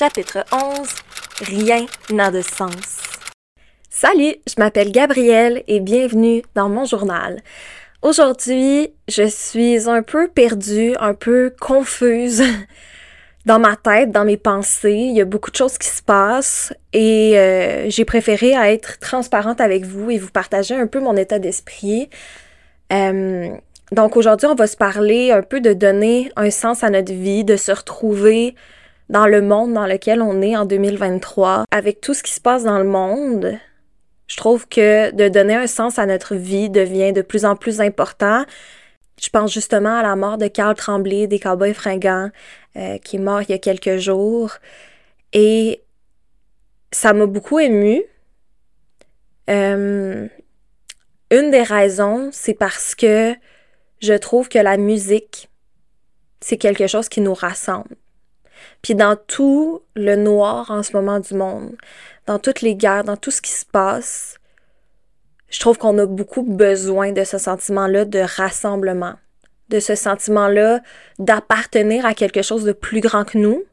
Chapitre 11 Rien n'a de sens. Salut, je m'appelle Gabrielle et bienvenue dans mon journal. Aujourd'hui, je suis un peu perdue, un peu confuse dans ma tête, dans mes pensées. Il y a beaucoup de choses qui se passent et euh, j'ai préféré être transparente avec vous et vous partager un peu mon état d'esprit. Euh, donc aujourd'hui, on va se parler un peu de donner un sens à notre vie, de se retrouver dans le monde dans lequel on est en 2023, avec tout ce qui se passe dans le monde. Je trouve que de donner un sens à notre vie devient de plus en plus important. Je pense justement à la mort de Carl Tremblay des Cowboys fringants, euh, qui est mort il y a quelques jours. Et ça m'a beaucoup émue. Euh, une des raisons, c'est parce que je trouve que la musique, c'est quelque chose qui nous rassemble. Puis dans tout le noir en ce moment du monde, dans toutes les guerres, dans tout ce qui se passe, je trouve qu'on a beaucoup besoin de ce sentiment-là de rassemblement, de ce sentiment-là d'appartenir à quelque chose de plus grand que nous,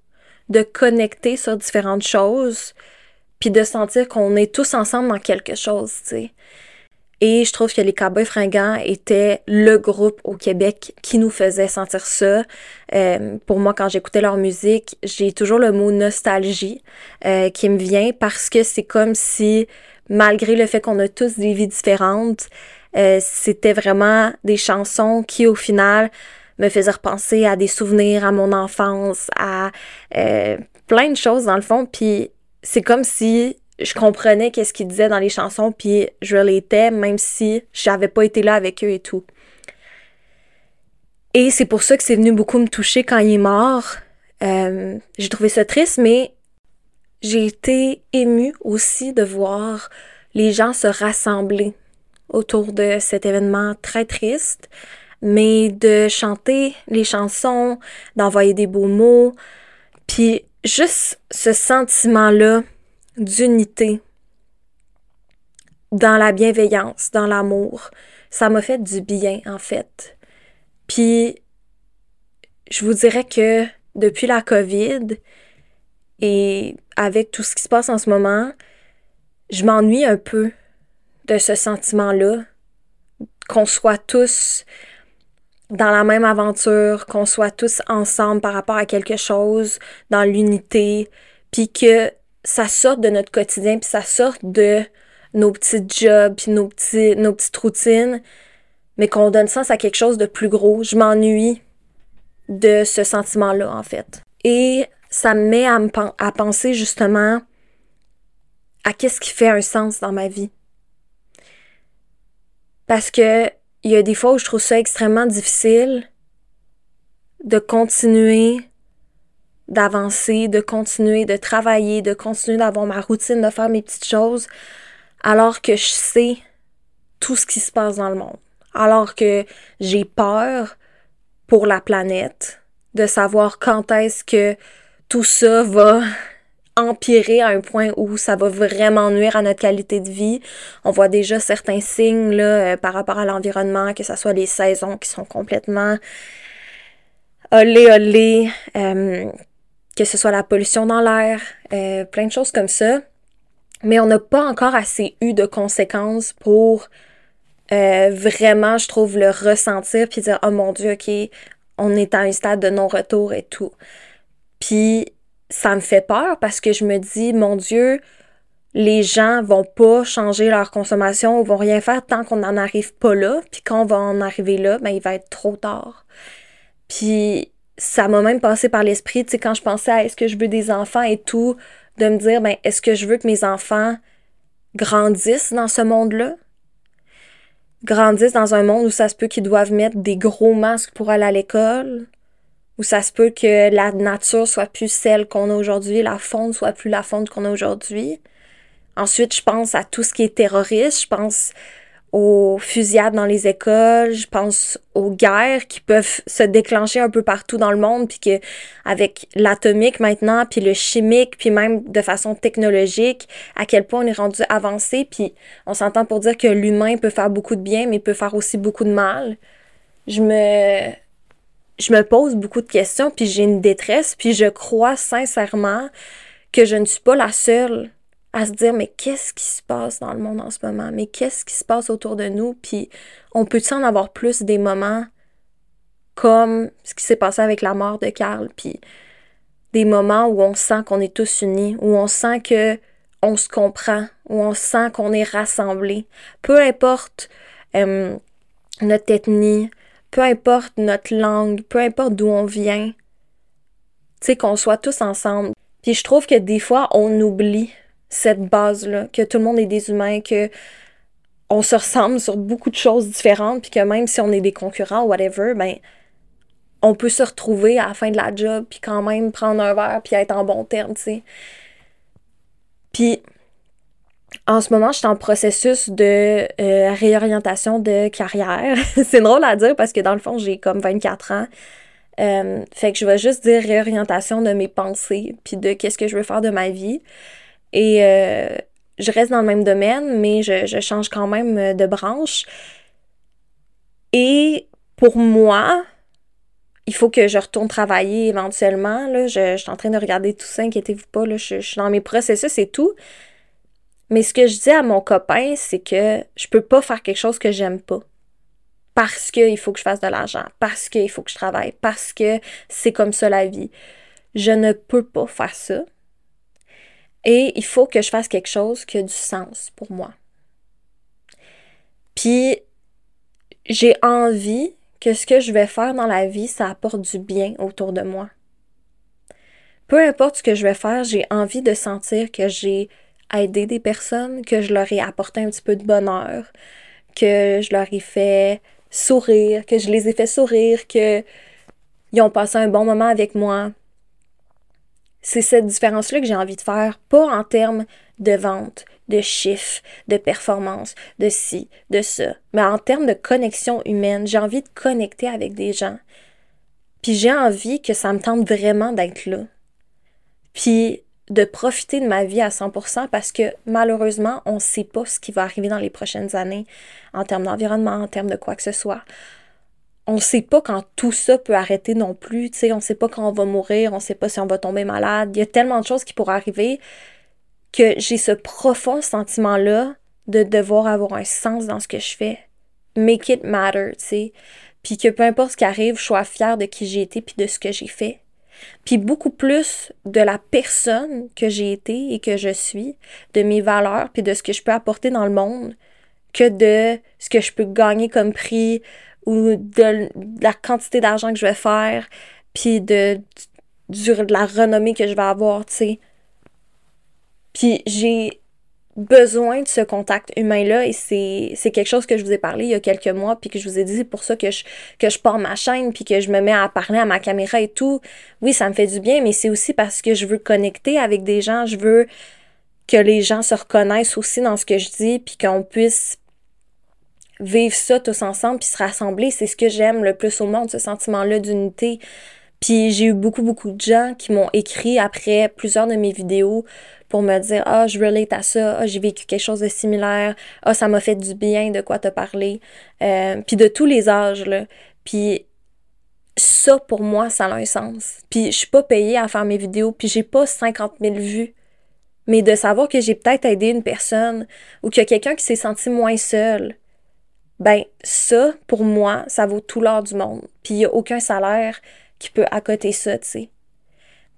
de connecter sur différentes choses, puis de sentir qu'on est tous ensemble dans quelque chose, tu sais. Et je trouve que les Cowboys fringants étaient le groupe au Québec qui nous faisait sentir ça. Euh, pour moi, quand j'écoutais leur musique, j'ai toujours le mot nostalgie euh, qui me vient parce que c'est comme si, malgré le fait qu'on a tous des vies différentes, euh, c'était vraiment des chansons qui, au final, me faisaient repenser à des souvenirs, à mon enfance, à plein de choses dans le fond. Puis c'est comme si je comprenais qu'est-ce qu'ils disaient dans les chansons, puis je l'étais, même si j'avais pas été là avec eux et tout. Et c'est pour ça que c'est venu beaucoup me toucher quand il est mort. Euh, j'ai trouvé ça triste, mais j'ai été émue aussi de voir les gens se rassembler autour de cet événement très triste, mais de chanter les chansons, d'envoyer des beaux mots, puis juste ce sentiment-là d'unité, dans la bienveillance, dans l'amour. Ça m'a fait du bien, en fait. Puis, je vous dirais que depuis la COVID et avec tout ce qui se passe en ce moment, je m'ennuie un peu de ce sentiment-là, qu'on soit tous dans la même aventure, qu'on soit tous ensemble par rapport à quelque chose, dans l'unité, puis que ça sorte de notre quotidien, puis ça sorte de nos petits jobs, puis nos, petits, nos petites routines, mais qu'on donne sens à quelque chose de plus gros. Je m'ennuie de ce sentiment-là, en fait. Et ça me met à, me, à penser justement à qu'est-ce qui fait un sens dans ma vie. Parce que il y a des fois où je trouve ça extrêmement difficile de continuer d'avancer, de continuer, de travailler, de continuer d'avoir ma routine, de faire mes petites choses, alors que je sais tout ce qui se passe dans le monde. Alors que j'ai peur pour la planète, de savoir quand est-ce que tout ça va empirer à un point où ça va vraiment nuire à notre qualité de vie. On voit déjà certains signes là, euh, par rapport à l'environnement, que ce soit les saisons qui sont complètement olé olé, euh, que ce soit la pollution dans l'air, euh, plein de choses comme ça. Mais on n'a pas encore assez eu de conséquences pour euh, vraiment, je trouve, le ressentir puis dire Oh mon Dieu, ok, on est à un stade de non-retour et tout. Puis ça me fait peur parce que je me dis Mon Dieu, les gens vont pas changer leur consommation ou vont rien faire tant qu'on n'en arrive pas là. Puis quand on va en arriver là, ben, il va être trop tard. Puis ça m'a même passé par l'esprit, tu sais, quand je pensais à est-ce que je veux des enfants et tout, de me dire, ben, est-ce que je veux que mes enfants grandissent dans ce monde-là? Grandissent dans un monde où ça se peut qu'ils doivent mettre des gros masques pour aller à l'école, où ça se peut que la nature soit plus celle qu'on a aujourd'hui, la faune soit plus la faune qu'on a aujourd'hui. Ensuite, je pense à tout ce qui est terroriste, je pense aux fusillades dans les écoles, je pense aux guerres qui peuvent se déclencher un peu partout dans le monde, puis que avec l'atomique maintenant, puis le chimique, puis même de façon technologique, à quel point on est rendu avancé, puis on s'entend pour dire que l'humain peut faire beaucoup de bien, mais peut faire aussi beaucoup de mal. Je me je me pose beaucoup de questions, puis j'ai une détresse, puis je crois sincèrement que je ne suis pas la seule à se dire mais qu'est-ce qui se passe dans le monde en ce moment, mais qu'est-ce qui se passe autour de nous, puis on peut-tu en avoir plus des moments comme ce qui s'est passé avec la mort de Carl, puis des moments où on sent qu'on est tous unis, où on sent que on se comprend, où on sent qu'on est rassemblés. Peu importe euh, notre ethnie, peu importe notre langue, peu importe d'où on vient, tu sais, qu'on soit tous ensemble. Puis je trouve que des fois, on oublie cette base-là, que tout le monde est des humains, que on se ressemble sur beaucoup de choses différentes, puis que même si on est des concurrents ou whatever, ben, on peut se retrouver à la fin de la job, puis quand même prendre un verre, puis être en bon terme, tu sais. Puis, en ce moment, je suis en processus de euh, réorientation de carrière. c'est drôle à dire parce que dans le fond, j'ai comme 24 ans. Euh, fait que je vais juste dire réorientation de mes pensées, puis de qu'est-ce que je veux faire de ma vie. Et euh, je reste dans le même domaine, mais je, je change quand même de branche. Et pour moi, il faut que je retourne travailler éventuellement. Là. Je, suis en train de regarder tout ça, inquiétez-vous pas. Là, je, suis dans mes processus et tout. Mais ce que je dis à mon copain, c'est que je peux pas faire quelque chose que j'aime pas. Parce qu'il faut que je fasse de l'argent, parce qu'il faut que je travaille, parce que c'est comme ça la vie. Je ne peux pas faire ça. Et il faut que je fasse quelque chose qui a du sens pour moi. Puis, j'ai envie que ce que je vais faire dans la vie, ça apporte du bien autour de moi. Peu importe ce que je vais faire, j'ai envie de sentir que j'ai aidé des personnes, que je leur ai apporté un petit peu de bonheur, que je leur ai fait sourire, que je les ai fait sourire, que ils ont passé un bon moment avec moi. C'est cette différence-là que j'ai envie de faire, pas en termes de vente, de chiffres, de performance, de ci, de ça. Mais en termes de connexion humaine, j'ai envie de connecter avec des gens. Puis j'ai envie que ça me tente vraiment d'être là. Puis de profiter de ma vie à 100% parce que malheureusement, on ne sait pas ce qui va arriver dans les prochaines années en termes d'environnement, en termes de quoi que ce soit. On sait pas quand tout ça peut arrêter non plus, tu sais, on sait pas quand on va mourir, on ne sait pas si on va tomber malade. Il y a tellement de choses qui pourraient arriver que j'ai ce profond sentiment-là de devoir avoir un sens dans ce que je fais. Make it matter, tu sais. Puis que peu importe ce qui arrive, je sois fière de qui j'ai été puis de ce que j'ai fait. Puis beaucoup plus de la personne que j'ai été et que je suis, de mes valeurs puis de ce que je peux apporter dans le monde que de ce que je peux gagner comme prix ou de la quantité d'argent que je vais faire puis de, la renommée que je vais avoir, tu sais. Puis j'ai besoin de ce contact humain-là et c'est quelque chose que je vous ai parlé il y a quelques mois puis que je vous ai dit c'est pour ça que je, que je pars ma chaîne puis que je me mets à parler à ma caméra et tout. Oui, ça me fait du bien, mais c'est aussi parce que je veux connecter avec des gens, je veux que les gens se reconnaissent aussi dans ce que je dis puis qu'on puisse vivre ça tous ensemble puis se rassembler. C'est ce que j'aime le plus au monde, ce sentiment-là d'unité. Puis j'ai eu beaucoup, beaucoup de gens qui m'ont écrit après plusieurs de mes vidéos pour me dire Ah, je relate à ça, ah, j'ai vécu quelque chose de similaire, ah, ça m'a fait du bien de quoi te parler. Euh, puis de tous les âges, là. Puis ça, pour moi, ça a un sens. Puis je suis pas payée à faire mes vidéos, puis j'ai pas 50 000 vues. Mais de savoir que j'ai peut-être aidé une personne ou qu'il y a quelqu'un qui s'est senti moins seul, ben ça, pour moi, ça vaut tout l'or du monde. Puis il n'y a aucun salaire qui peut accoter ça, tu sais.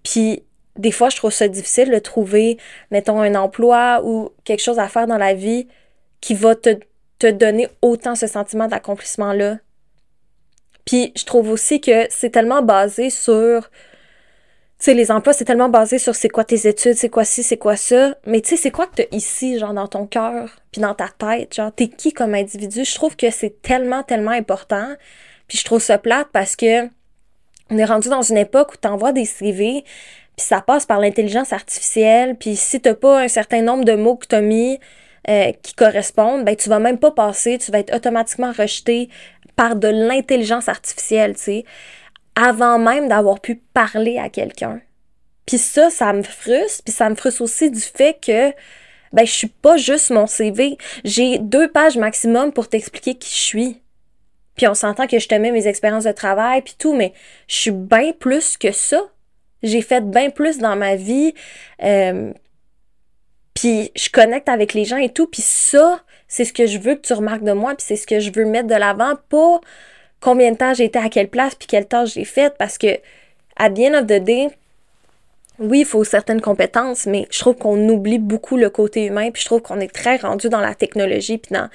Puis des fois, je trouve ça difficile de trouver, mettons, un emploi ou quelque chose à faire dans la vie qui va te, te donner autant ce sentiment d'accomplissement-là. Puis je trouve aussi que c'est tellement basé sur. Sais, les emplois, c'est tellement basé sur c'est quoi tes études, c'est quoi ci, c'est quoi ça. Mais tu sais, c'est quoi que t'as ici, genre dans ton cœur, puis dans ta tête, genre t'es qui comme individu? Je trouve que c'est tellement, tellement important. Puis je trouve ça plate parce que on est rendu dans une époque où t'envoies des CV, puis ça passe par l'intelligence artificielle, puis si t'as pas un certain nombre de mots que t'as mis euh, qui correspondent, ben tu vas même pas passer, tu vas être automatiquement rejeté par de l'intelligence artificielle, tu sais, avant même d'avoir pu parler à quelqu'un. Puis ça, ça me frustre, puis ça me frustre aussi du fait que ben je suis pas juste mon CV, j'ai deux pages maximum pour t'expliquer qui je suis. puis on s'entend que je t'aimais mes expériences de travail, puis tout, mais je suis bien plus que ça. J'ai fait bien plus dans ma vie. Euh, puis je connecte avec les gens et tout. Puis ça, c'est ce que je veux que tu remarques de moi. Puis c'est ce que je veux mettre de l'avant. Pas combien de temps j'ai été à quelle place, puis quelle tâche j'ai faite. Parce que, à the end of the day, oui, il faut certaines compétences, mais je trouve qu'on oublie beaucoup le côté humain. Puis je trouve qu'on est très rendu dans la technologie, puis dans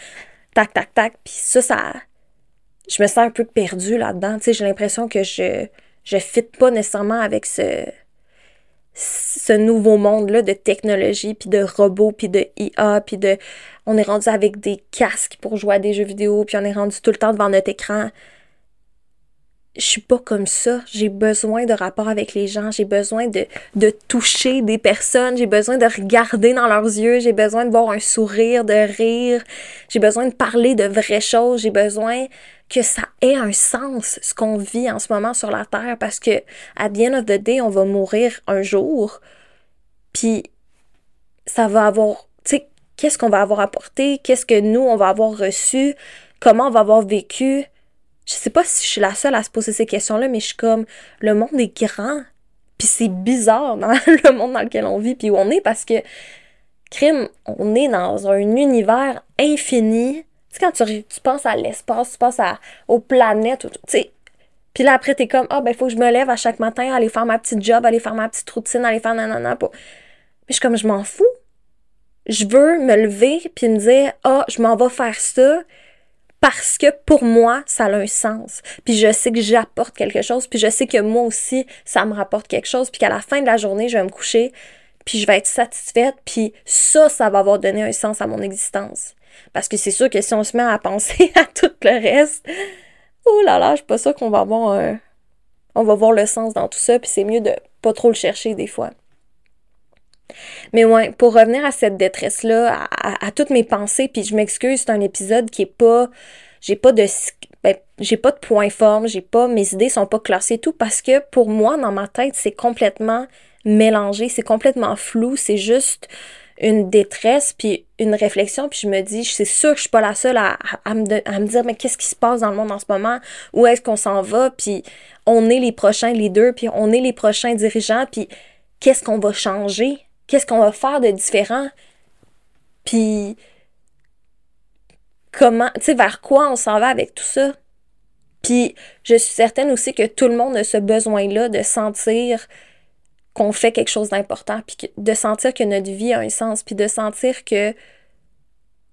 tac, tac, tac. Puis ça, ça. Je me sens un peu perdue là-dedans. Tu sais, j'ai l'impression que je je fit pas nécessairement avec ce ce nouveau monde-là de technologie, puis de robots, puis de IA, puis de... On est rendu avec des casques pour jouer à des jeux vidéo, puis on est rendu tout le temps devant notre écran je suis pas comme ça. J'ai besoin de rapport avec les gens. J'ai besoin de, de toucher des personnes. J'ai besoin de regarder dans leurs yeux. J'ai besoin de voir un sourire, de rire. J'ai besoin de parler de vraies choses. J'ai besoin que ça ait un sens, ce qu'on vit en ce moment sur la Terre, parce que, à the end of the day, on va mourir un jour. Puis, ça va avoir, tu sais, qu'est-ce qu'on va avoir apporté? Qu'est-ce que nous, on va avoir reçu? Comment on va avoir vécu? Je sais pas si je suis la seule à se poser ces questions-là, mais je suis comme, le monde est grand, puis c'est bizarre dans le monde dans lequel on vit, puis où on est, parce que, crime, on est dans un univers infini. Tu sais, quand tu, tu penses à l'espace, tu penses à, aux planètes, tu sais, puis là, après, t'es comme, ah, ben, il faut que je me lève à chaque matin, aller faire ma petite job, aller faire ma petite routine, aller faire nanana. Mais je suis comme, je m'en fous. Je veux me lever puis me dire, ah, je m'en vais faire ça parce que pour moi, ça a un sens. Puis je sais que j'apporte quelque chose, puis je sais que moi aussi, ça me rapporte quelque chose, puis qu'à la fin de la journée, je vais me coucher, puis je vais être satisfaite, puis ça, ça va avoir donné un sens à mon existence. Parce que c'est sûr que si on se met à penser à tout le reste, oh là là, je suis pas sûre qu'on va avoir on va voir le sens dans tout ça, puis c'est mieux de pas trop le chercher des fois. Mais ouais, pour revenir à cette détresse-là, à, toutes mes pensées, puis je m'excuse, c'est un épisode qui est pas. J'ai pas de. Ben, j'ai pas de point forme, j'ai pas. Mes idées sont pas classées tout parce que pour moi, dans ma tête, c'est complètement mélangé, c'est complètement flou, c'est juste une détresse puis une réflexion puis je me dis c'est sûr que je suis pas la seule à, me, à me, dire mais qu'est-ce qui se passe dans le monde en ce moment? Où est-ce qu'on s'en va? Puis on est les prochains leaders puis on est les prochains dirigeants puis qu'est-ce qu'on va changer? Qu'est-ce qu'on va faire de différent? Puis comment, tu sais, vers quoi on s'en va avec tout ça? Puis je suis certaine aussi que tout le monde a ce besoin-là de sentir qu'on fait quelque chose d'important, puis de sentir que notre vie a un sens, puis de sentir que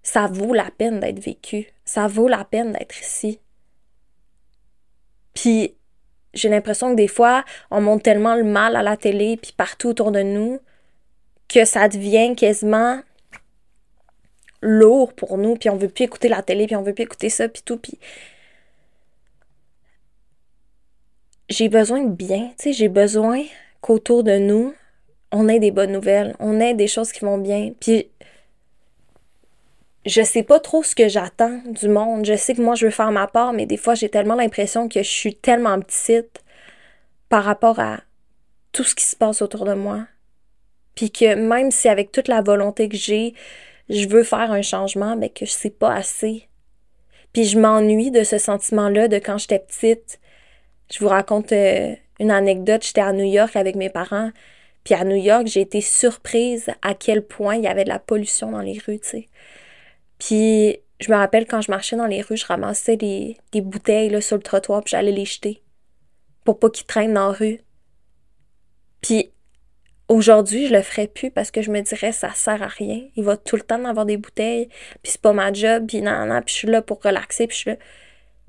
ça vaut la peine d'être vécu, ça vaut la peine d'être ici. Puis j'ai l'impression que des fois, on montre tellement le mal à la télé, puis partout autour de nous, que ça devient quasiment lourd pour nous, puis on veut plus écouter la télé, puis on veut plus écouter ça, puis tout, puis j'ai besoin de bien, tu sais, j'ai besoin qu'autour de nous, on ait des bonnes nouvelles, on ait des choses qui vont bien, puis je sais pas trop ce que j'attends du monde, je sais que moi je veux faire ma part, mais des fois j'ai tellement l'impression que je suis tellement petite par rapport à tout ce qui se passe autour de moi, puis que même si avec toute la volonté que j'ai, je veux faire un changement, mais que je sais pas assez. Puis je m'ennuie de ce sentiment-là de quand j'étais petite. Je vous raconte euh, une anecdote. J'étais à New York avec mes parents. Puis à New York, j'ai été surprise à quel point il y avait de la pollution dans les rues, tu sais. Puis je me rappelle quand je marchais dans les rues, je ramassais des, bouteilles là, sur le trottoir, puis j'allais les jeter pour pas qu'ils traînent dans la rue. Puis Aujourd'hui, je le ferais plus parce que je me dirais ça sert à rien. Il va tout le temps avoir des bouteilles, puis c'est pas ma job, puis non, non, puis je suis là pour relaxer, puis je.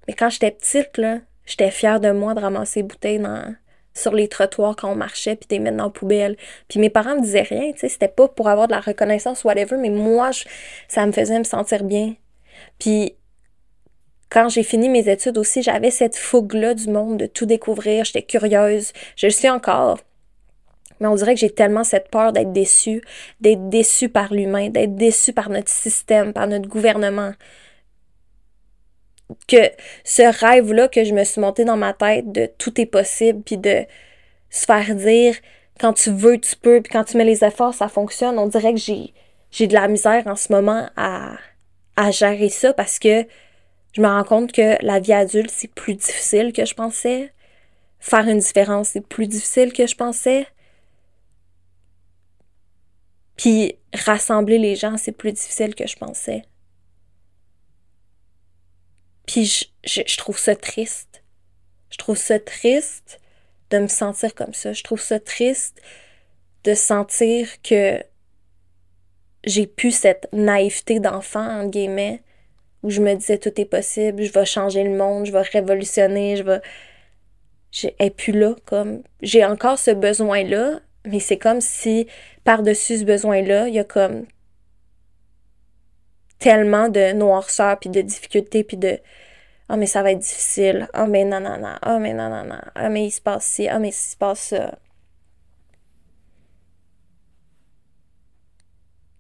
Mais quand j'étais petite, là, j'étais fière de moi de ramasser des bouteilles dans, sur les trottoirs quand on marchait, puis de les mettre dans la poubelle. Puis mes parents me disaient rien, tu sais, c'était pas pour avoir de la reconnaissance ou whatever, mais moi, ça me faisait me sentir bien. Puis quand j'ai fini mes études aussi, j'avais cette fougue-là du monde, de tout découvrir, j'étais curieuse. Je le suis encore. Mais on dirait que j'ai tellement cette peur d'être déçue, d'être déçue par l'humain, d'être déçue par notre système, par notre gouvernement. Que ce rêve-là que je me suis monté dans ma tête de tout est possible, puis de se faire dire quand tu veux, tu peux, puis quand tu mets les efforts, ça fonctionne. On dirait que j'ai, j'ai de la misère en ce moment à, à gérer ça parce que Je me rends compte que la vie adulte, c'est plus difficile que je pensais. Faire une différence, c'est plus difficile que je pensais. Puis rassembler les gens, c'est plus difficile que je pensais. Puis je, trouve ça triste. Je trouve ça triste de me sentir comme ça. Je trouve ça triste de sentir que j'ai pu cette naïveté d'enfant, entre guillemets, où je me disais tout est possible, je vais changer le monde, je vais révolutionner, je vais. J'ai plus là, comme. J'ai encore ce besoin-là, mais c'est comme si par-dessus ce besoin-là, il y a comme tellement de noirceur, puis de difficultés, puis de ah, mais ça va être difficile. Ah, mais non, non, non. Ah, mais non, non, non. Ah, mais il se passe ci. Ah, mais il se passe ça.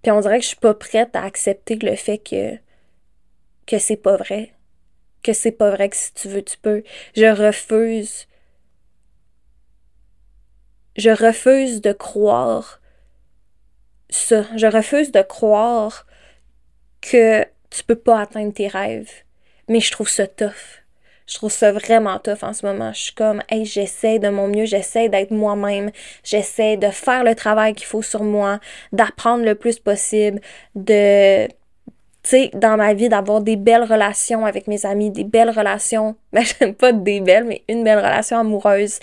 Puis on dirait que je suis pas prête à accepter le fait que, que c'est pas vrai. Que c'est pas vrai que si tu veux, tu peux. Je refuse. Je refuse de croire ça. Je refuse de croire que tu peux pas atteindre tes rêves. Mais je trouve ça tough. Je trouve ça vraiment tough en ce moment. Je suis comme, hey, j'essaie de mon mieux, j'essaie d'être moi-même, j'essaie de faire le travail qu'il faut sur moi, d'apprendre le plus possible, de, tu sais, dans ma vie, d'avoir des belles relations avec mes amis, des belles relations, mais j'aime pas des belles, mais une belle relation amoureuse,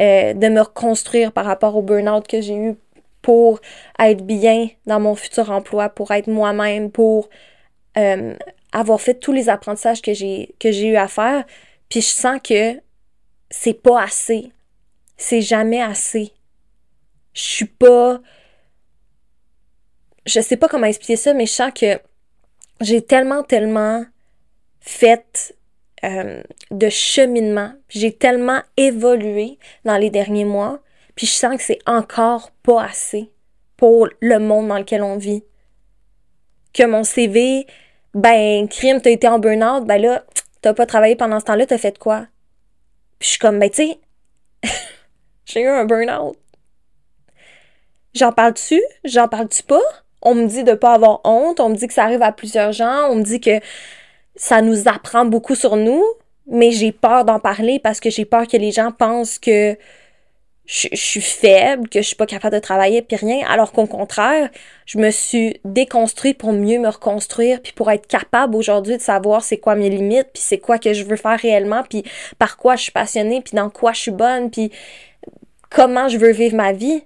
euh, de me reconstruire par rapport au burn-out que j'ai eu pour être bien dans mon futur emploi, pour être moi-même, pour euh, avoir fait tous les apprentissages que j'ai que j'ai eu à faire, puis je sens que c'est pas assez. C'est jamais assez. Je suis pas je sais pas comment expliquer ça, mais je sens que j'ai tellement tellement fait euh, de cheminement, j'ai tellement évolué dans les derniers mois, puis je sens que c'est encore pas assez pour le monde dans lequel on vit. Que mon CV ben, crime, t'as été en burn-out, ben là, t'as pas travaillé pendant ce temps-là, t'as fait quoi? Puis je suis comme, ben, tu sais, j'ai eu un burn-out. J'en parle-tu? J'en parle-tu pas? On me dit de pas avoir honte, on me dit que ça arrive à plusieurs gens, on me dit que ça nous apprend beaucoup sur nous, mais j'ai peur d'en parler parce que j'ai peur que les gens pensent que je, suis faible, que je suis pas capable de travailler, puis rien. Alors qu'au contraire, je me suis déconstruit pour mieux me reconstruire, puis pour être capable aujourd'hui de savoir c'est quoi mes limites, puis c'est quoi que je veux faire réellement, puis par quoi je suis passionnée, puis dans quoi je suis bonne, puis comment je veux vivre ma vie.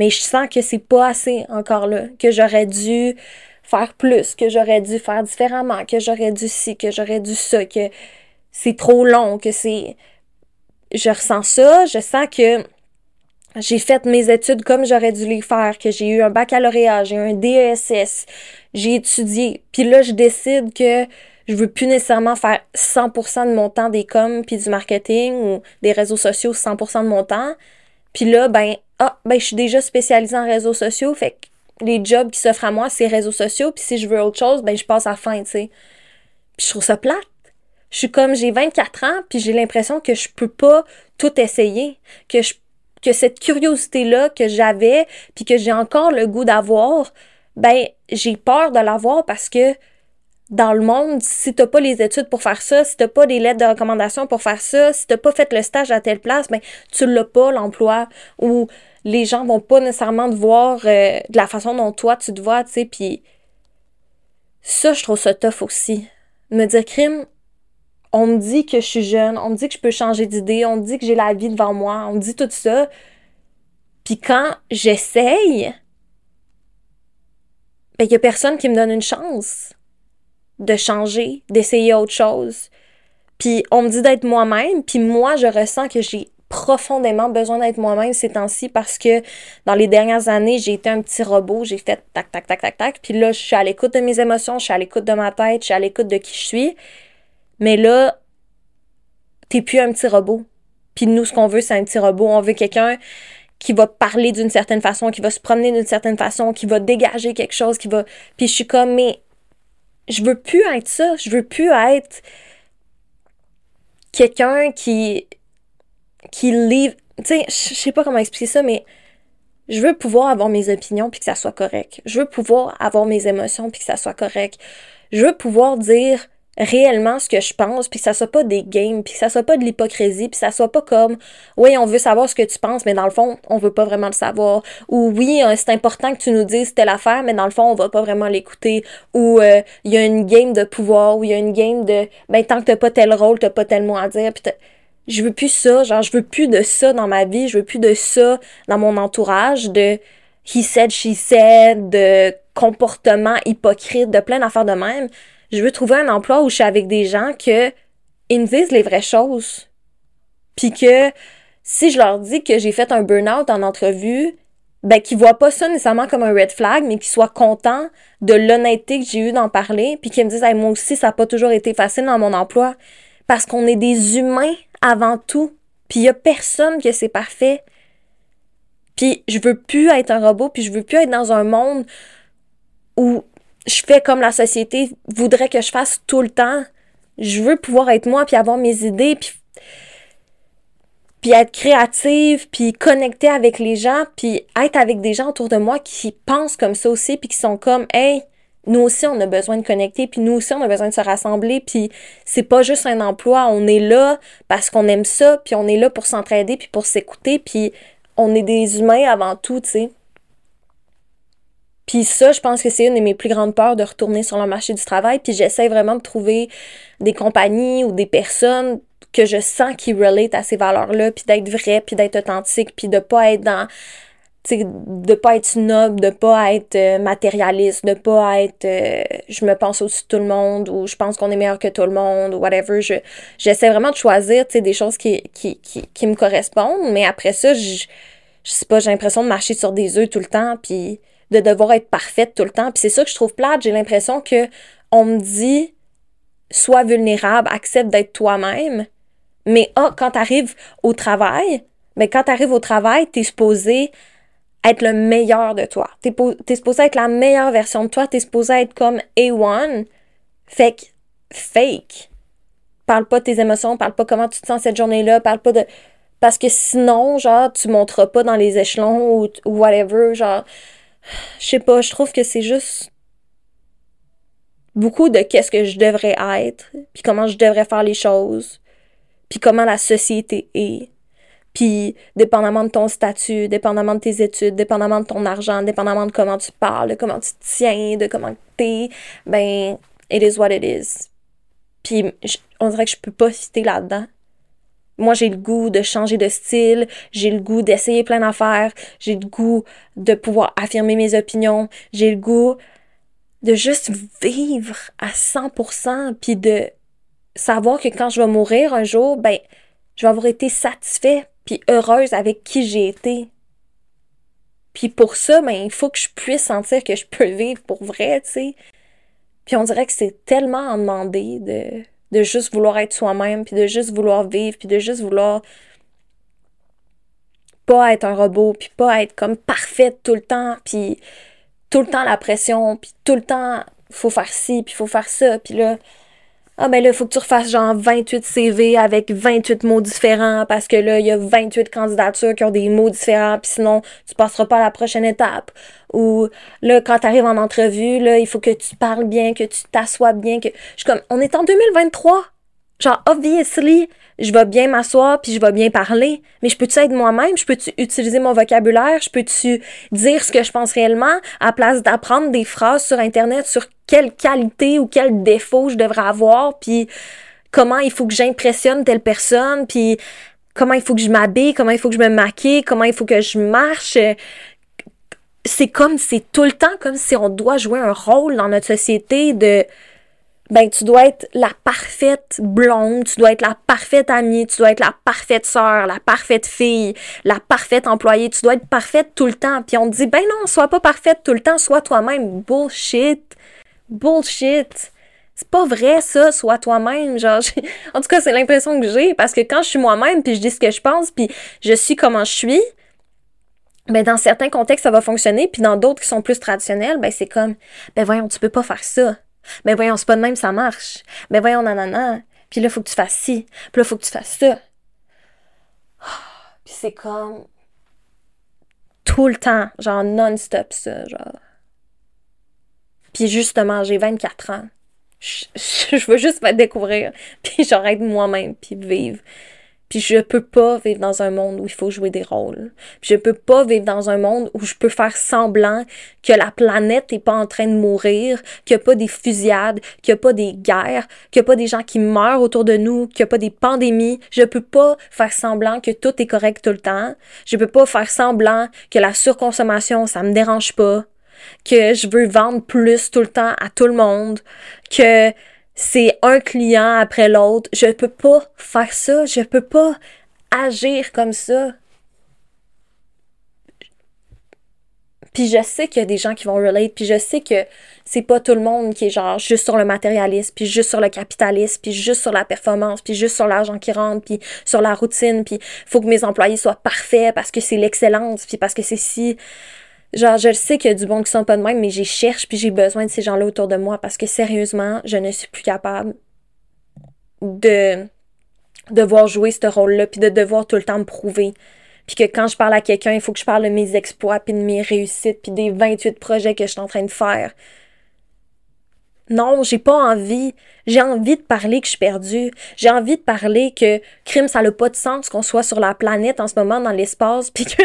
Mais je sens que c'est pas assez encore là, que j'aurais dû faire plus, que j'aurais dû faire différemment, que j'aurais dû ci, que j'aurais dû ça, que c'est trop long, que c'est... Je ressens ça, je sens que j'ai fait mes études comme j'aurais dû les faire, que j'ai eu un baccalauréat, j'ai eu un DESS, j'ai étudié. Puis là, je décide que je veux plus nécessairement faire 100% de mon temps des coms puis du marketing ou des réseaux sociaux 100% de mon temps. Puis là, ben, ben, je suis déjà spécialisée en réseaux sociaux, fait que les jobs qui s'offrent à moi, c'est réseaux sociaux. Puis si je veux autre chose, ben, je passe à la fin, tu sais. Puis je trouve ça plate. Je suis comme, j'ai 24 ans, puis j'ai l'impression que je peux pas tout essayer, que je que cette curiosité-là que j'avais, puis que j'ai encore le goût d'avoir, ben, j'ai peur de l'avoir parce que dans le monde, si t'as pas les études pour faire ça, si t'as pas des lettres de recommandation pour faire ça, si t'as pas fait le stage à telle place, ben, tu l'as pas, l'emploi, ou les gens vont pas nécessairement te voir euh, de la façon dont toi tu te vois, tu sais, puis ça, je trouve ça tough aussi. Me dire, crime, on me dit que je suis jeune, on me dit que je peux changer d'idée, on me dit que j'ai la vie devant moi, on me dit tout ça. Puis quand j'essaye, ben, il n'y a personne qui me donne une chance de changer, d'essayer autre chose. Puis on me dit d'être moi-même, puis moi, je ressens que j'ai profondément besoin d'être moi-même ces temps-ci parce que dans les dernières années, j'ai été un petit robot, j'ai fait tac, tac, tac, tac, tac. Puis là, je suis à l'écoute de mes émotions, je suis à l'écoute de ma tête, je suis à l'écoute de qui je suis. Mais là, t'es plus un petit robot. Puis nous, ce qu'on veut, c'est un petit robot. On veut quelqu'un qui va parler d'une certaine façon, qui va se promener d'une certaine façon, qui va dégager quelque chose, qui va. Puis je suis comme, mais je veux plus être ça. Je veux plus être quelqu'un qui qui livre. Tu sais, je sais pas comment expliquer ça, mais je veux pouvoir avoir mes opinions puis que ça soit correct. Je veux pouvoir avoir mes émotions puis que ça soit correct. Je veux pouvoir dire réellement ce que je pense, puis que ça soit pas des games, puis que ça soit pas de l'hypocrisie, puis que ça soit pas comme oui, on veut savoir ce que tu penses, mais dans le fond, on veut pas vraiment le savoir. Ou oui, euh, c'est important que tu nous dises telle affaire, mais dans le fond, on va pas vraiment l'écouter. Ou euh, il y a une game de pouvoir, ou il y a une game de ben tant que t'as pas tel rôle, t'as pas tel mot à dire, puis je veux plus ça, genre je veux plus de ça dans ma vie, je veux plus de ça dans mon entourage, de he said, she said, de comportement hypocrite, de plein d'affaires de même je veux trouver un emploi où je suis avec des gens que ils me disent les vraies choses. Puis que si je leur dis que j'ai fait un burn-out en entrevue, ben qu'ils voient pas ça nécessairement comme un red flag, mais qu'ils soient contents de l'honnêteté que j'ai eu d'en parler, puis qu'ils me disent moi aussi ça n'a pas toujours été facile dans mon emploi parce qu'on est des humains avant tout. Puis il y a personne que c'est parfait. Puis je veux plus être un robot, puis je veux plus être dans un monde où je fais comme la société voudrait que je fasse tout le temps. Je veux pouvoir être moi, puis avoir mes idées, puis, puis être créative, puis connecter avec les gens, puis être avec des gens autour de moi qui pensent comme ça aussi, puis qui sont comme, hey, nous aussi, on a besoin de connecter, puis nous aussi, on a besoin de se rassembler, puis c'est pas juste un emploi, on est là parce qu'on aime ça, puis on est là pour s'entraider, puis pour s'écouter, puis on est des humains avant tout, tu sais. Puis ça, je pense que c'est une de mes plus grandes peurs de retourner sur le marché du travail. Puis j'essaie vraiment de trouver des compagnies ou des personnes que je sens qui relate à ces valeurs-là, puis d'être vrai, puis d'être authentique, puis de pas être dans de pas être snob, de pas être euh, matérialiste, de pas être euh, je me pense au-dessus de tout le monde ou je pense qu'on est meilleur que tout le monde ou whatever. Je, j'essaie vraiment de choisir des choses qui, qui, qui, qui me correspondent, mais après ça, je, je sais pas, j'ai l'impression de marcher sur des œufs tout le temps, puis de devoir être parfaite tout le temps. Puis c'est ça que je trouve plate. J'ai l'impression que on me dit sois vulnérable, accepte d'être toi-même. Mais ah, quand t'arrives au travail, mais ben, quand t'arrives au travail, t'es supposé être le meilleur de toi. T'es, es supposé être la meilleure version de toi. T'es supposé être comme A1. Fait que fake. Parle pas de tes émotions, parle pas comment tu te sens cette journée-là, parle pas de. Parce que sinon, genre, tu monteras pas dans les échelons ou, ou whatever, genre je sais pas, je trouve que c'est juste beaucoup de qu'est-ce que je devrais être, puis comment je devrais faire les choses, puis comment la société est. Puis, dépendamment de ton statut, dépendamment de tes études, dépendamment de ton argent, dépendamment de comment tu parles, de comment tu tiens, de comment t'es, ben, it is what it is. Puis, on dirait que je peux pas citer là-dedans. Moi, j'ai le goût de changer de style, j'ai le goût d'essayer plein d'affaires, j'ai le goût de pouvoir affirmer mes opinions, j'ai le goût de juste vivre à 100%, puis de savoir que quand je vais mourir un jour, ben, je vais avoir été satisfait puis heureuse avec qui j'ai été. Puis pour ça, ben, il faut que je puisse sentir que je peux vivre pour vrai, tu sais. Puis on dirait que c'est tellement en demander de juste vouloir être soi-même, puis de juste vouloir vivre, puis de juste vouloir pas être un robot, puis pas être comme parfaite tout le temps, puis tout le temps la pression, puis tout le temps faut faire ci, puis faut faire ça, puis là ah ben là, il faut que tu refasses genre 28 CV avec 28 mots différents parce que là, il y a 28 candidatures qui ont des mots différents, puis sinon, tu passeras pas à la prochaine étape. Ou là, quand tu en entrevue, là, il faut que tu parles bien, que tu t'assois bien, que. Je suis comme, on est en 2023. Genre, obviously, je vais bien m'asseoir puis je vais bien parler, mais je peux-tu être moi-même? Je peux-tu utiliser mon vocabulaire? Je peux-tu dire ce que je pense réellement à place d'apprendre des phrases sur Internet sur quelle qualité ou quel défaut je devrais avoir puis comment il faut que j'impressionne telle personne puis comment il faut que je m'habille, comment il faut que je me maquille, comment il faut que je marche. C'est comme, c'est tout le temps comme si on doit jouer un rôle dans notre société de ben tu dois être la parfaite blonde, tu dois être la parfaite amie, tu dois être la parfaite sœur, la parfaite fille, la parfaite employée, tu dois être parfaite tout le temps. Puis on te dit ben non, sois pas parfaite tout le temps, sois toi-même. Bullshit. Bullshit. C'est pas vrai ça, sois toi-même, genre en tout cas, c'est l'impression que j'ai parce que quand je suis moi-même puis je dis ce que je pense puis je suis comment je suis, ben dans certains contextes ça va fonctionner puis dans d'autres qui sont plus traditionnels, ben c'est comme ben voyons, tu peux pas faire ça mais voyons, c'est pas de même, ça marche. Mais voyons, nanana. Puis là, faut que tu fasses ci. Puis là, faut que tu fasses ça. Puis c'est comme tout le temps, genre non-stop ça, genre. Puis justement, j'ai 24 ans. Je, je veux juste me découvrir, puis être moi-même, puis vivre. Puis je peux pas vivre dans un monde où il faut jouer des rôles. Puis je peux pas vivre dans un monde où je peux faire semblant que la planète est pas en train de mourir, qu'il n'y a pas des fusillades, qu'il n'y a pas des guerres, qu'il n'y a pas des gens qui meurent autour de nous, qu'il n'y a pas des pandémies. Je peux pas faire semblant que tout est correct tout le temps. Je peux pas faire semblant que la surconsommation, ça me dérange pas. Que je veux vendre plus tout le temps à tout le monde. Que c'est un client après l'autre. Je peux pas faire ça. Je peux pas agir comme ça. Puis je sais qu'il y a des gens qui vont relate, puis je sais que c'est pas tout le monde qui est genre juste sur le matérialisme, puis juste sur le capitalisme, puis juste sur la performance, puis juste sur l'argent qui rentre, puis sur la routine, puis faut que mes employés soient parfaits parce que c'est l'excellence, puis parce que c'est si Genre, je sais qu'il y a du bon qui sont pas de même, mais j'y cherche puis j'ai besoin de ces gens-là autour de moi parce que sérieusement, je ne suis plus capable de devoir jouer ce rôle-là puis de devoir tout le temps me prouver. Puis que quand je parle à quelqu'un, il faut que je parle de mes exploits puis de mes réussites puis des 28 projets que je suis en train de faire. Non, j'ai pas envie. J'ai envie de parler que je suis perdue. J'ai envie de parler que crime, ça n'a pas de sens qu'on soit sur la planète en ce moment dans l'espace, puis que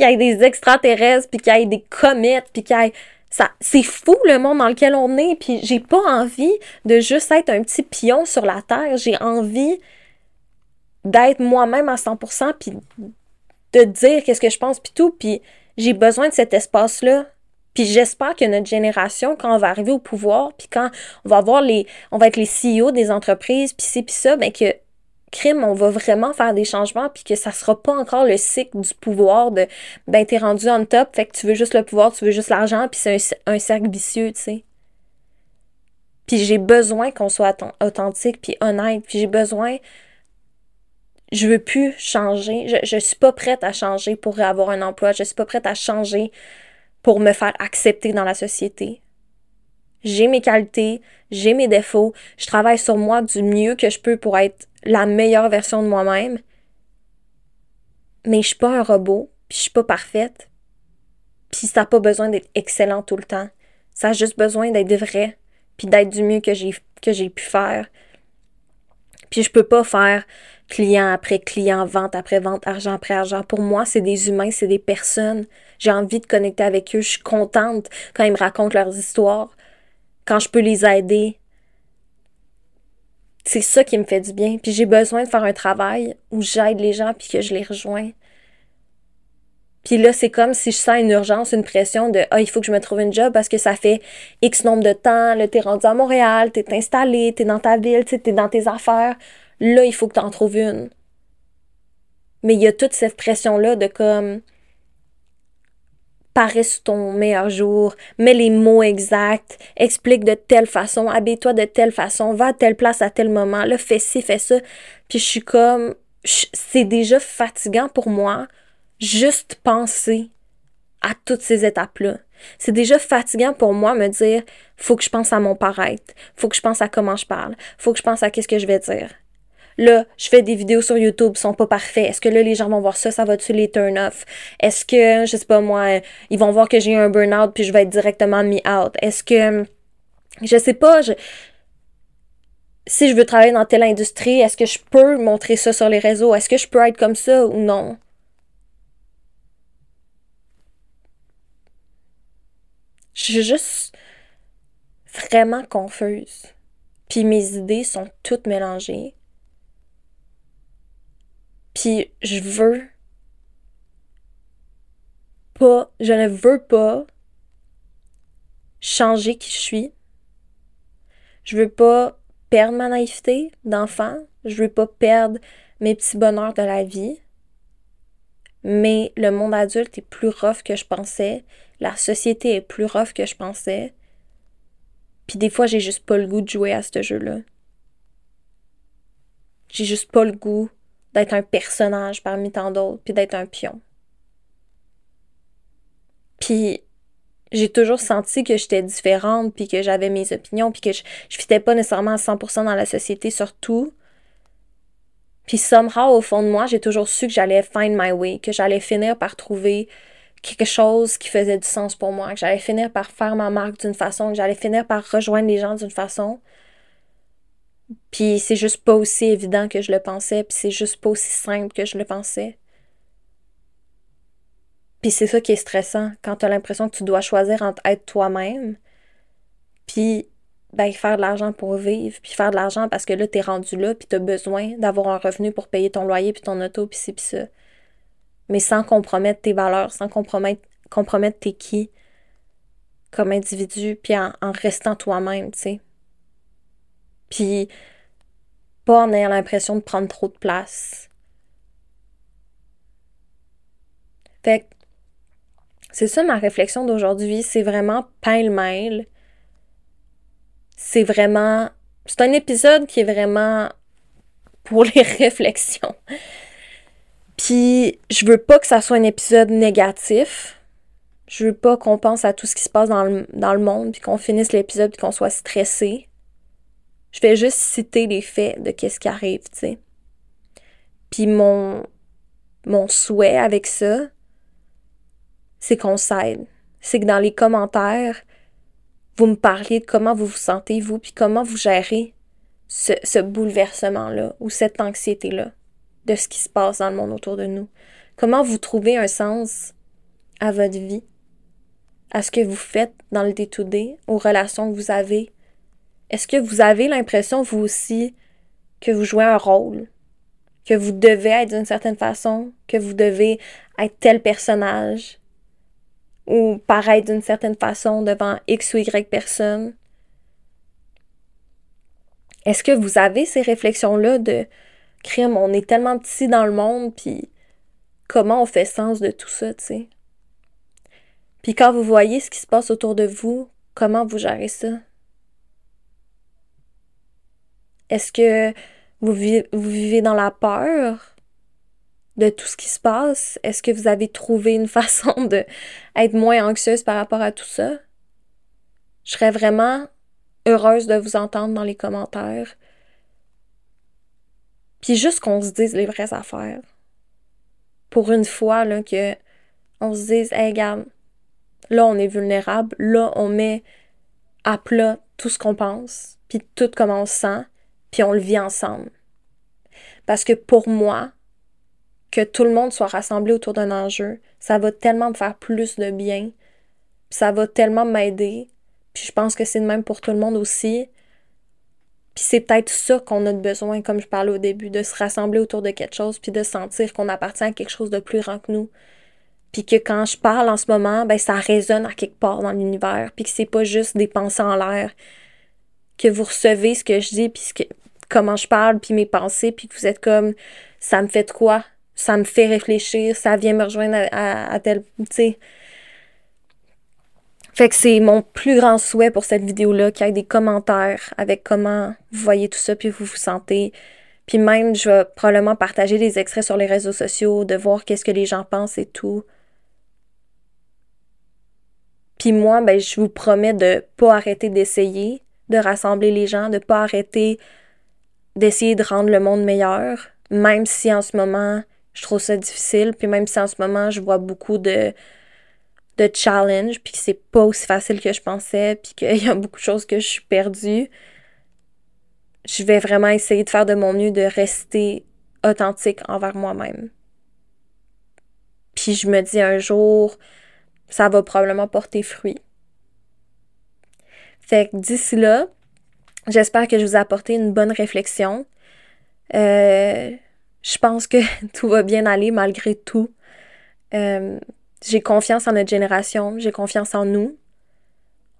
qu'il y ait des extraterrestres, puis qu'il y ait des comètes, puis qu'il y ait... C'est fou le monde dans lequel on est, puis j'ai pas envie de juste être un petit pion sur la Terre. J'ai envie d'être moi-même à 100%, puis de dire qu'est-ce que je pense, puis tout, puis j'ai besoin de cet espace-là. Puis j'espère que notre génération, quand on va arriver au pouvoir, puis quand on va avoir les, on va être les CEO des entreprises, puis c'est puis ça, ben que crime, on va vraiment faire des changements, puis que ça sera pas encore le cycle du pouvoir de ben t'es rendu on top, fait que tu veux juste le pouvoir, tu veux juste l'argent, puis c'est un, cercle vicieux, tu sais. Puis j'ai besoin qu'on soit authentique puis honnête, puis j'ai besoin je veux plus changer, je, je suis pas prête à changer pour avoir un emploi, je suis pas prête à changer pour me faire accepter dans la société. J'ai mes qualités, j'ai mes défauts, je travaille sur moi du mieux que je peux pour être la meilleure version de moi-même. Mais je suis pas un robot, puis je suis pas parfaite. Puis ça n'a pas besoin d'être excellent tout le temps. Ça a juste besoin d'être vrai, puis d'être du mieux que j'ai que j'ai pu faire. Puis je peux pas faire client après client, vente après vente, argent après argent. Pour moi, c'est des humains, c'est des personnes. J'ai envie de connecter avec eux. Je suis contente quand ils me racontent leurs histoires, quand je peux les aider, c'est ça qui me fait du bien. Puis j'ai besoin de faire un travail où j'aide les gens puis que je les rejoins. Puis là, c'est comme si je sens une urgence, une pression de Ah, il faut que je me trouve une job parce que ça fait X nombre de temps, là, t'es rendu à Montréal, t'es installé, t'es dans ta ville, t'es dans tes affaires. Là, il faut que t'en trouves une. Mais il y a toute cette pression-là de comme parais ton meilleur jour, mets les mots exacts, explique de telle façon, habille-toi de telle façon, va à telle place à tel moment, là, fais ci, fais ça. Puis je suis comme, c'est déjà fatigant pour moi, juste penser à toutes ces étapes-là. C'est déjà fatigant pour moi me dire, faut que je pense à mon paraître, faut que je pense à comment je parle, faut que je pense à qu'est-ce que je vais dire. Là, je fais des vidéos sur YouTube, sont pas parfaits. Est-ce que là, les gens vont voir ça, ça va-tu les turn off? Est-ce que, je sais pas moi, ils vont voir que j'ai un burn-out puis je vais être directement mis out? Est-ce que, je sais pas, je, si je veux travailler dans telle industrie, est-ce que je peux montrer ça sur les réseaux? Est-ce que je peux être comme ça ou non? Je suis juste vraiment confuse. Puis mes idées sont toutes mélangées. Puis je veux pas, je ne veux pas changer qui je suis. Je veux pas perdre ma naïveté d'enfant. Je veux pas perdre mes petits bonheurs de la vie. Mais le monde adulte est plus rough que je pensais. La société est plus rough que je pensais. Puis des fois, j'ai juste pas le goût de jouer à ce jeu-là. J'ai juste pas le goût d'être un personnage parmi tant d'autres, puis d'être un pion. Puis j'ai toujours senti que j'étais différente, puis que j'avais mes opinions, puis que je ne fitais pas nécessairement à 100% dans la société, surtout. Puis somehow, au fond de moi, j'ai toujours su que j'allais find my way, que j'allais finir par trouver quelque chose qui faisait du sens pour moi, que j'allais finir par faire ma marque d'une façon, que j'allais finir par rejoindre les gens d'une façon. Puis c'est juste pas aussi évident que je le pensais, puis c'est juste pas aussi simple que je le pensais. Puis c'est ça qui est stressant, quand tu as l'impression que tu dois choisir entre être toi-même, puis ben, faire de l'argent pour vivre, puis faire de l'argent parce que là, t'es rendu là, puis t'as besoin d'avoir un revenu pour payer ton loyer, puis ton auto, puis ci, puis ça. Mais sans compromettre tes valeurs, sans compromettre, compromettre tes qui comme individu, puis en restant toi-même, tu sais. Puis pas en ayant l'impression de prendre trop de place. Fait c'est ça ma réflexion d'aujourd'hui, c'est vraiment pêle-mêle c'est vraiment. C'est un épisode qui est vraiment pour les réflexions. Puis, je veux pas que ça soit un épisode négatif. Je veux pas qu'on pense à tout ce qui se passe dans le, dans le monde, puis qu'on finisse l'épisode, puis qu'on soit stressé. Je vais juste citer les faits de qu'est-ce qui arrive, tu sais. Puis mon, mon souhait avec ça, c'est qu'on s'aide. C'est que dans les commentaires, vous me parliez de comment vous vous sentez, vous, puis comment vous gérez ce, ce bouleversement-là ou cette anxiété-là de ce qui se passe dans le monde autour de nous. Comment vous trouvez un sens à votre vie, à ce que vous faites dans le day-to-day, aux relations que vous avez. Est-ce que vous avez l'impression, vous aussi, que vous jouez un rôle, que vous devez être d'une certaine façon, que vous devez être tel personnage, ou paraître d'une certaine façon devant X ou Y personne? Est-ce que vous avez ces réflexions-là de crime, on est tellement petit dans le monde, puis comment on fait sens de tout ça, tu sais? Puis quand vous voyez ce qui se passe autour de vous, comment vous gérez ça? Est-ce que vous vivez dans la peur? de tout ce qui se passe? Est-ce que vous avez trouvé une façon de être moins anxieuse par rapport à tout ça? Je serais vraiment heureuse de vous entendre dans les commentaires. Puis juste qu'on se dise les vraies affaires. Pour une fois, là, que on se dise, hey, regarde, là, on est vulnérable, là, on met à plat tout ce qu'on pense, puis tout comment on se sent, puis on le vit ensemble. Parce que pour moi, que tout le monde soit rassemblé autour d'un enjeu, ça va tellement me faire plus de bien. Ça va tellement m'aider. Puis je pense que c'est le même pour tout le monde aussi. Puis c'est peut-être ça qu'on a besoin, comme je parlais au début, de se rassembler autour de quelque chose, puis de sentir qu'on appartient à quelque chose de plus grand que nous. Puis que quand je parle en ce moment, ben ça résonne à quelque part dans l'univers, puis que c'est pas juste des pensées en l'air. Que vous recevez ce que je dis, puis que, comment je parle, puis mes pensées, puis que vous êtes comme ça me fait de quoi? Ça me fait réfléchir, ça vient me rejoindre à, tel, tu sais. Fait que c'est mon plus grand souhait pour cette vidéo-là, qu'il y ait des commentaires avec comment vous voyez tout ça, puis vous vous sentez. Puis même, je vais probablement partager des extraits sur les réseaux sociaux, de voir qu'est-ce que les gens pensent et tout. Puis moi, ben, je vous promets de pas arrêter d'essayer, de rassembler les gens, de pas arrêter d'essayer de rendre le monde meilleur, même si en ce moment, je trouve ça difficile. Puis même si en ce moment, je vois beaucoup de, de challenges, puis que c'est pas aussi facile que je pensais, puis qu'il y a beaucoup de choses que je suis perdue, je vais vraiment essayer de faire de mon mieux de rester authentique envers moi-même. Puis je me dis un jour, ça va probablement porter fruit. Fait que d'ici là, j'espère que je vous ai apporté une bonne réflexion. Euh, je pense que tout va bien aller malgré tout. Euh, j'ai confiance en notre génération, j'ai confiance en nous.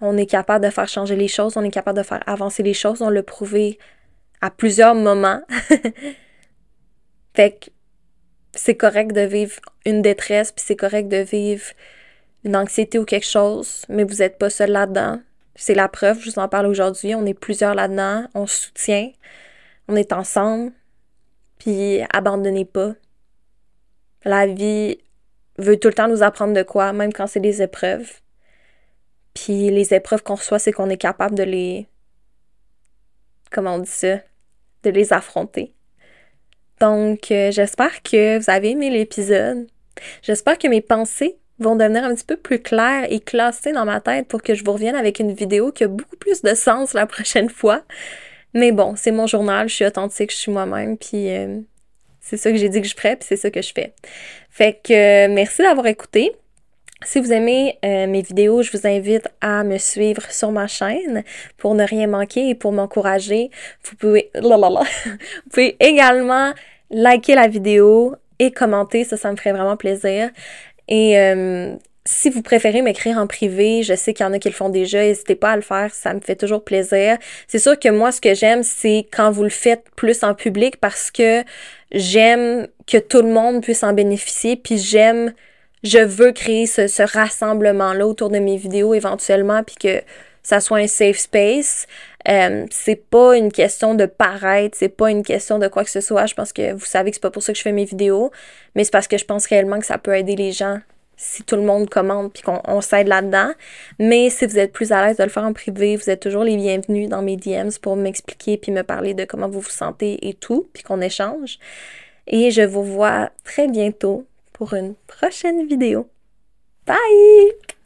On est capable de faire changer les choses, on est capable de faire avancer les choses, on l'a prouvé à plusieurs moments. fait que c'est correct de vivre une détresse, puis c'est correct de vivre une anxiété ou quelque chose, mais vous n'êtes pas seul là-dedans. C'est la preuve, je vous en parle aujourd'hui. On est plusieurs là-dedans, on se soutient, on est ensemble, puis abandonnez pas. La vie veut tout le temps nous apprendre de quoi, même quand c'est des épreuves. Puis les épreuves qu'on reçoit, c'est qu'on est capable de les. Comment on dit ça? De les affronter. Donc, euh, j'espère que vous avez aimé l'épisode. J'espère que mes pensées vont devenir un petit peu plus claires et classées dans ma tête pour que je vous revienne avec une vidéo qui a beaucoup plus de sens la prochaine fois. Mais bon, c'est mon journal, je suis authentique, je suis moi-même, puis euh, c'est ça que j'ai dit que je ferais, puis c'est ça que je fais. Fait que merci d'avoir écouté. Si vous aimez euh, mes vidéos, je vous invite à me suivre sur ma chaîne pour ne rien manquer et pour m'encourager. Vous pouvez, vous pouvez également liker la vidéo et commenter, ça, ça me ferait vraiment plaisir. Et euh, si vous préférez m'écrire en privé, je sais qu'il y en a qui le font déjà, n'hésitez pas à le faire, ça me fait toujours plaisir. C'est sûr que moi, ce que j'aime, c'est quand vous le faites plus en public parce que j'aime que tout le monde puisse en bénéficier, puis j'aime je veux créer ce, rassemblement-là autour de mes vidéos éventuellement, puis que ça soit un safe space. Euh, c'est pas une question de paraître, c'est pas une question de quoi que ce soit. Je pense que vous savez que c'est pas pour ça que je fais mes vidéos, mais c'est parce que je pense réellement que ça peut aider les gens si tout le monde commande puis qu'on s'aide là-dedans. Mais si vous êtes plus à l'aise de le faire en privé, vous êtes toujours les bienvenus dans mes DMs pour m'expliquer puis me parler de comment vous vous sentez et tout, puis qu'on échange. Et je vous vois très bientôt pour une prochaine vidéo. Bye!